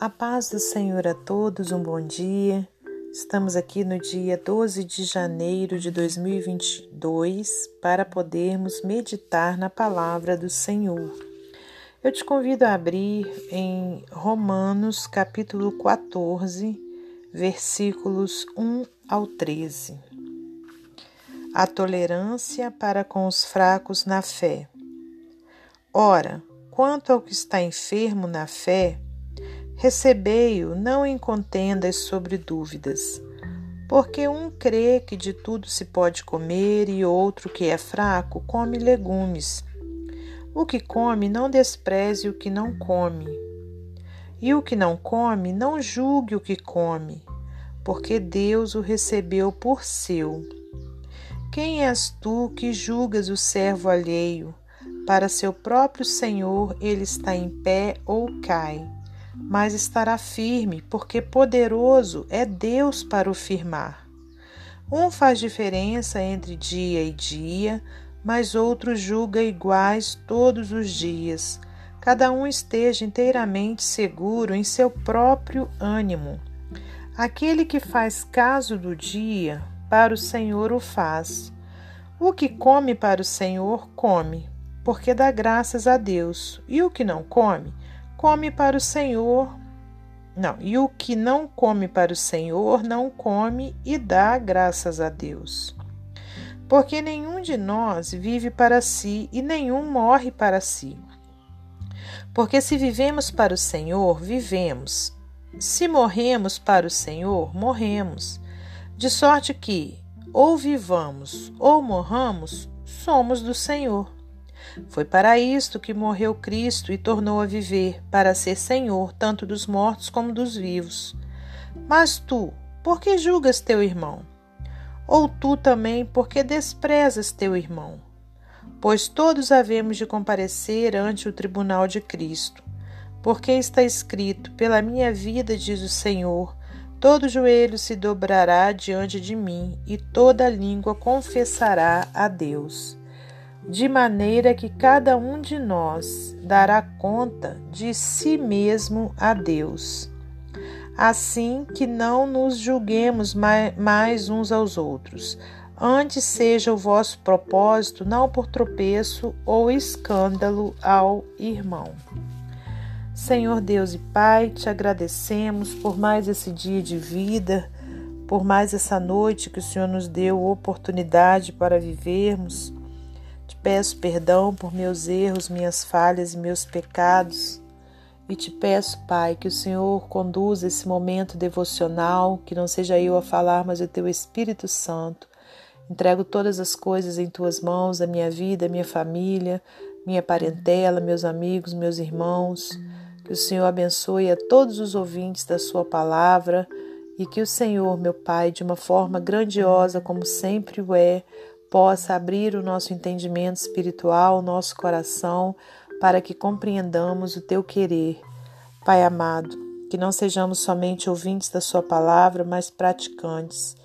A paz do Senhor a todos, um bom dia. Estamos aqui no dia 12 de janeiro de 2022 para podermos meditar na palavra do Senhor. Eu te convido a abrir em Romanos, capítulo 14, versículos 1 ao 13. A tolerância para com os fracos na fé. Ora, quanto ao que está enfermo na fé, Recebei-o não em contendas sobre dúvidas, porque um crê que de tudo se pode comer e outro que é fraco come legumes. O que come não despreze o que não come, e o que não come não julgue o que come, porque Deus o recebeu por seu. Quem és tu que julgas o servo alheio? Para seu próprio Senhor ele está em pé ou cai mas estará firme, porque poderoso é Deus para o firmar. Um faz diferença entre dia e dia, mas outro julga iguais todos os dias. Cada um esteja inteiramente seguro em seu próprio ânimo. Aquele que faz caso do dia, para o Senhor o faz. O que come para o Senhor, come, porque dá graças a Deus, e o que não come, come para o Senhor. Não, e o que não come para o Senhor, não come e dá graças a Deus. Porque nenhum de nós vive para si e nenhum morre para si. Porque se vivemos para o Senhor, vivemos. Se morremos para o Senhor, morremos. De sorte que, ou vivamos ou morramos, somos do Senhor. Foi para isto que morreu Cristo e tornou a viver, para ser Senhor tanto dos mortos como dos vivos. Mas tu, por que julgas teu irmão? Ou tu também, por que desprezas teu irmão? Pois todos havemos de comparecer ante o tribunal de Cristo. Porque está escrito: Pela minha vida, diz o Senhor, todo joelho se dobrará diante de mim e toda língua confessará a Deus de maneira que cada um de nós dará conta de si mesmo a Deus. Assim que não nos julguemos mais uns aos outros. Antes seja o vosso propósito não por tropeço ou escândalo ao irmão. Senhor Deus e Pai, te agradecemos por mais esse dia de vida, por mais essa noite que o Senhor nos deu oportunidade para vivermos peço perdão por meus erros, minhas falhas e meus pecados. E te peço, Pai, que o Senhor conduza esse momento devocional, que não seja eu a falar, mas o teu Espírito Santo. Entrego todas as coisas em tuas mãos, a minha vida, a minha família, minha parentela, meus amigos, meus irmãos. Que o Senhor abençoe a todos os ouvintes da Sua palavra e que o Senhor, meu Pai, de uma forma grandiosa, como sempre o é, possa abrir o nosso entendimento espiritual, o nosso coração, para que compreendamos o teu querer. Pai amado, que não sejamos somente ouvintes da Sua palavra, mas praticantes.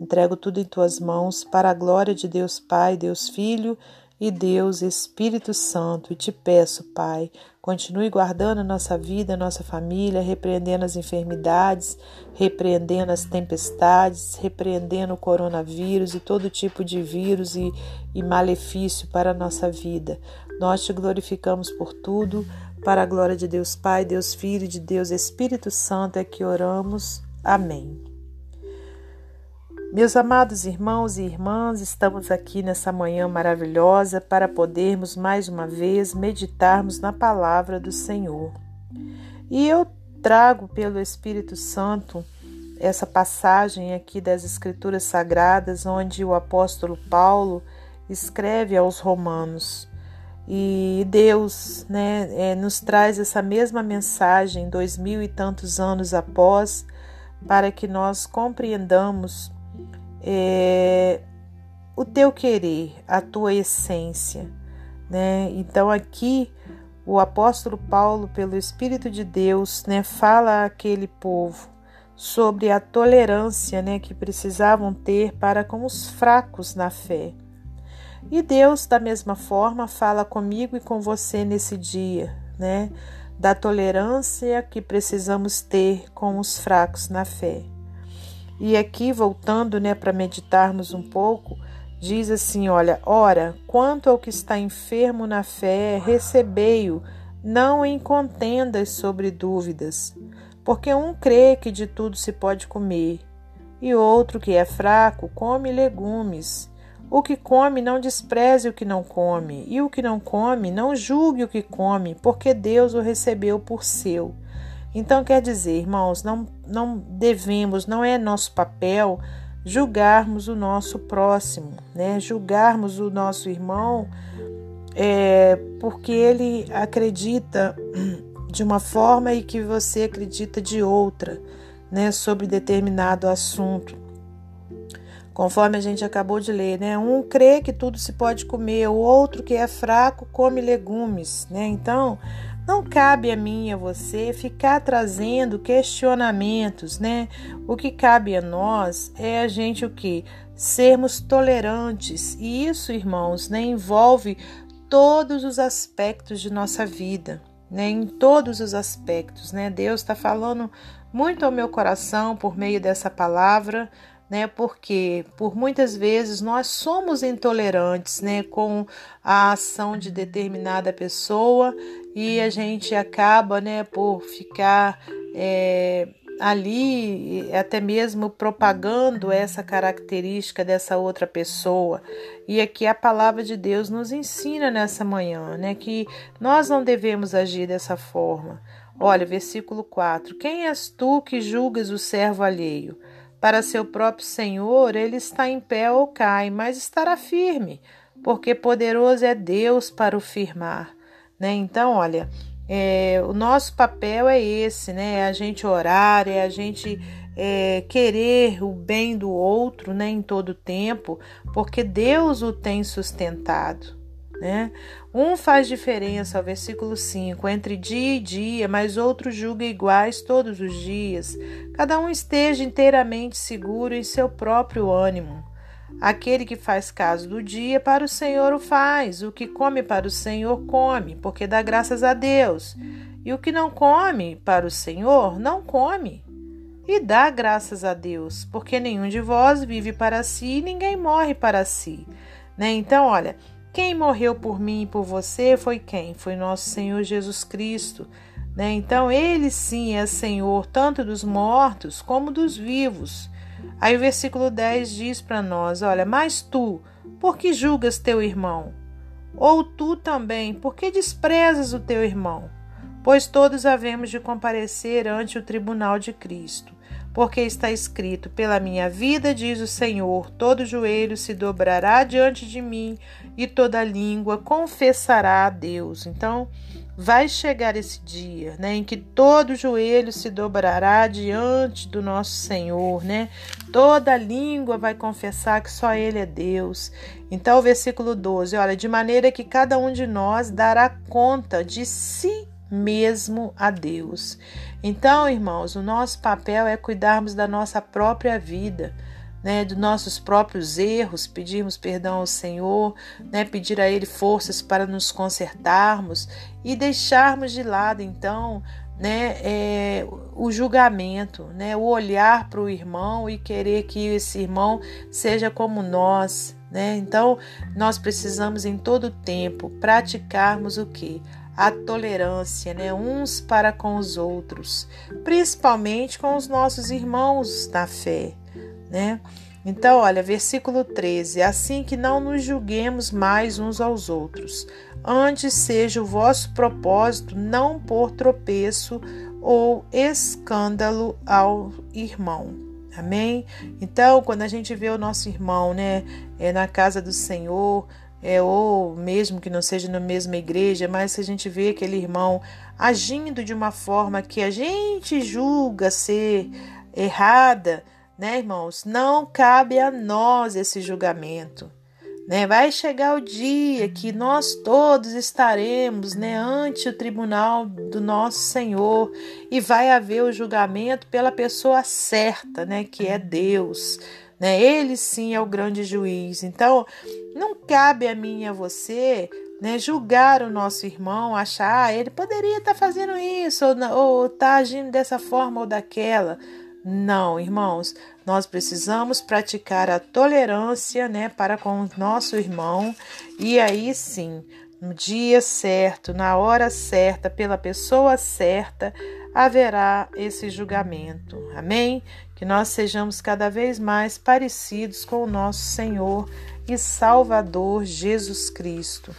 Entrego tudo em tuas mãos, para a glória de Deus Pai, Deus Filho e Deus Espírito Santo. Te peço, Pai, continue guardando a nossa vida, a nossa família, repreendendo as enfermidades, repreendendo as tempestades, repreendendo o coronavírus e todo tipo de vírus e, e malefício para a nossa vida. Nós te glorificamos por tudo, para a glória de Deus Pai, Deus Filho de Deus Espírito Santo é que oramos. Amém. Meus amados irmãos e irmãs, estamos aqui nessa manhã maravilhosa para podermos mais uma vez meditarmos na palavra do Senhor. E eu trago pelo Espírito Santo essa passagem aqui das Escrituras Sagradas, onde o apóstolo Paulo escreve aos Romanos. E Deus né, é, nos traz essa mesma mensagem dois mil e tantos anos após, para que nós compreendamos é, o teu querer, a tua essência. Né? Então aqui o apóstolo Paulo, pelo Espírito de Deus, né, fala àquele povo sobre a tolerância né, que precisavam ter para com os fracos na fé. E Deus, da mesma forma, fala comigo e com você nesse dia, né? da tolerância que precisamos ter com os fracos na fé. E aqui, voltando né, para meditarmos um pouco, diz assim: olha, ora, quanto ao que está enfermo na fé, recebei-o, não em contendas sobre dúvidas, porque um crê que de tudo se pode comer, e outro que é fraco come legumes. O que come não despreze o que não come, e o que não come não julgue o que come, porque Deus o recebeu por seu. Então quer dizer, irmãos, não, não devemos, não é nosso papel julgarmos o nosso próximo, né? Julgarmos o nosso irmão é, porque ele acredita de uma forma e que você acredita de outra, né? Sobre determinado assunto. Conforme a gente acabou de ler, né? Um crê que tudo se pode comer, o outro que é fraco come legumes, né? Então, não cabe a mim e a você ficar trazendo questionamentos, né? O que cabe a nós é a gente o que sermos tolerantes. E isso, irmãos, né, envolve todos os aspectos de nossa vida, né? Em todos os aspectos, né? Deus está falando muito ao meu coração por meio dessa palavra, né? Porque por muitas vezes nós somos intolerantes, né, com a ação de determinada pessoa e a gente acaba, né, por ficar é, ali até mesmo propagando essa característica dessa outra pessoa. E aqui a palavra de Deus nos ensina nessa manhã, né, que nós não devemos agir dessa forma. Olha, versículo 4: Quem és tu que julgas o servo alheio? Para seu próprio Senhor, ele está em pé ou cai, mas estará firme, porque poderoso é Deus para o firmar. Né? Então, olha, é, o nosso papel é esse, né? É a gente orar, é a gente é, querer o bem do outro né, em todo tempo, porque Deus o tem sustentado. Né? Um faz diferença, versículo 5, entre dia e dia, mas outro julga iguais todos os dias. Cada um esteja inteiramente seguro em seu próprio ânimo. Aquele que faz caso do dia, para o Senhor o faz. O que come para o Senhor, come, porque dá graças a Deus. E o que não come para o Senhor, não come. E dá graças a Deus, porque nenhum de vós vive para si e ninguém morre para si. Né? Então, olha, quem morreu por mim e por você foi quem? Foi nosso Senhor Jesus Cristo. Né? Então, ele sim é Senhor tanto dos mortos como dos vivos. Aí o versículo 10 diz para nós: Olha, mas tu, por que julgas teu irmão? Ou tu também, por que desprezas o teu irmão? Pois todos havemos de comparecer ante o tribunal de Cristo. Porque está escrito: Pela minha vida, diz o Senhor, todo joelho se dobrará diante de mim e toda língua confessará a Deus. Então, vai chegar esse dia, né, em que todo joelho se dobrará diante do nosso Senhor, né? Toda língua vai confessar que só ele é Deus. Então, o versículo 12, olha, de maneira que cada um de nós dará conta de si mesmo a Deus. Então, irmãos, o nosso papel é cuidarmos da nossa própria vida. Né, dos nossos próprios erros, pedirmos perdão ao Senhor, né, pedir a Ele forças para nos consertarmos e deixarmos de lado, então, né, é, o julgamento, né, o olhar para o irmão e querer que esse irmão seja como nós. Né? Então, nós precisamos em todo tempo praticarmos o que? A tolerância, né, uns para com os outros, principalmente com os nossos irmãos na fé, né? Então, olha, versículo 13: Assim que não nos julguemos mais uns aos outros, antes seja o vosso propósito não pôr tropeço ou escândalo ao irmão. Amém? Então, quando a gente vê o nosso irmão, né, é na casa do Senhor, é, ou mesmo que não seja na mesma igreja, mas se a gente vê aquele irmão agindo de uma forma que a gente julga ser errada, né, irmãos? Não cabe a nós esse julgamento. Né? Vai chegar o dia que nós todos estaremos né, ante o tribunal do nosso Senhor e vai haver o julgamento pela pessoa certa, né, que é Deus. Né? Ele sim é o grande juiz. Então, não cabe a mim e a você né, julgar o nosso irmão, achar ah, ele poderia estar tá fazendo isso ou está agindo dessa forma ou daquela. Não, irmãos, nós precisamos praticar a tolerância, né, para com o nosso irmão e aí sim, no dia certo, na hora certa, pela pessoa certa, haverá esse julgamento. Amém? Que nós sejamos cada vez mais parecidos com o nosso Senhor e Salvador Jesus Cristo.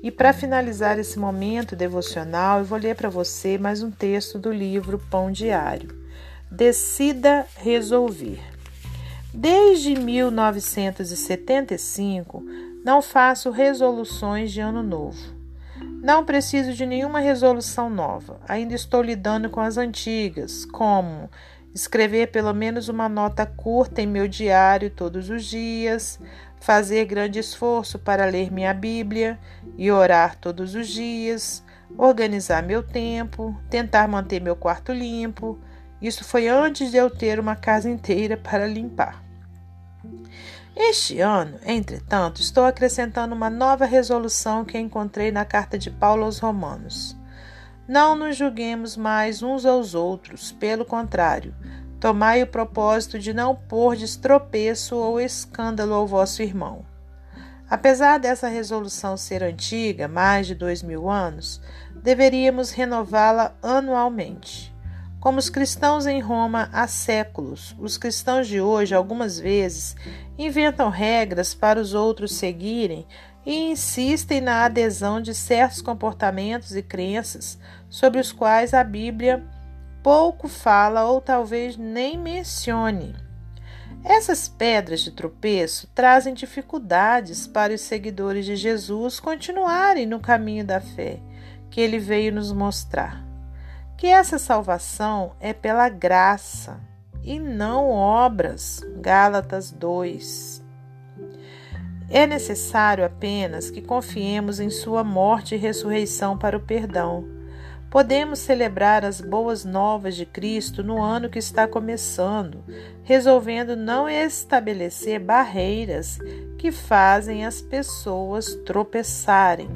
E para finalizar esse momento devocional, eu vou ler para você mais um texto do livro Pão Diário. Decida resolver. Desde 1975, não faço resoluções de ano novo. Não preciso de nenhuma resolução nova. Ainda estou lidando com as antigas, como escrever pelo menos uma nota curta em meu diário todos os dias, fazer grande esforço para ler minha Bíblia e orar todos os dias, organizar meu tempo, tentar manter meu quarto limpo. Isso foi antes de eu ter uma casa inteira para limpar. Este ano, entretanto, estou acrescentando uma nova resolução que encontrei na carta de Paulo aos Romanos. Não nos julguemos mais uns aos outros, pelo contrário, Tomai o propósito de não pôr tropeço ou escândalo ao vosso irmão. Apesar dessa resolução ser antiga, mais de dois mil anos, deveríamos renová-la anualmente. Como os cristãos em Roma há séculos, os cristãos de hoje, algumas vezes, inventam regras para os outros seguirem e insistem na adesão de certos comportamentos e crenças sobre os quais a Bíblia pouco fala ou talvez nem mencione. Essas pedras de tropeço trazem dificuldades para os seguidores de Jesus continuarem no caminho da fé que ele veio nos mostrar. Que essa salvação é pela graça e não obras. Gálatas 2. É necessário apenas que confiemos em Sua morte e ressurreição para o perdão Podemos celebrar as boas novas de Cristo no ano que está começando, resolvendo não estabelecer barreiras que fazem as pessoas tropeçarem.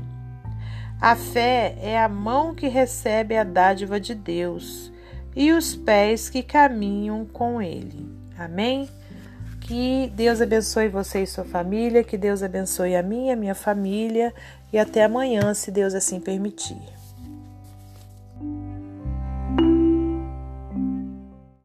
A fé é a mão que recebe a dádiva de Deus e os pés que caminham com Ele. Amém? Que Deus abençoe você e sua família, que Deus abençoe a minha, minha família. E até amanhã, se Deus assim permitir.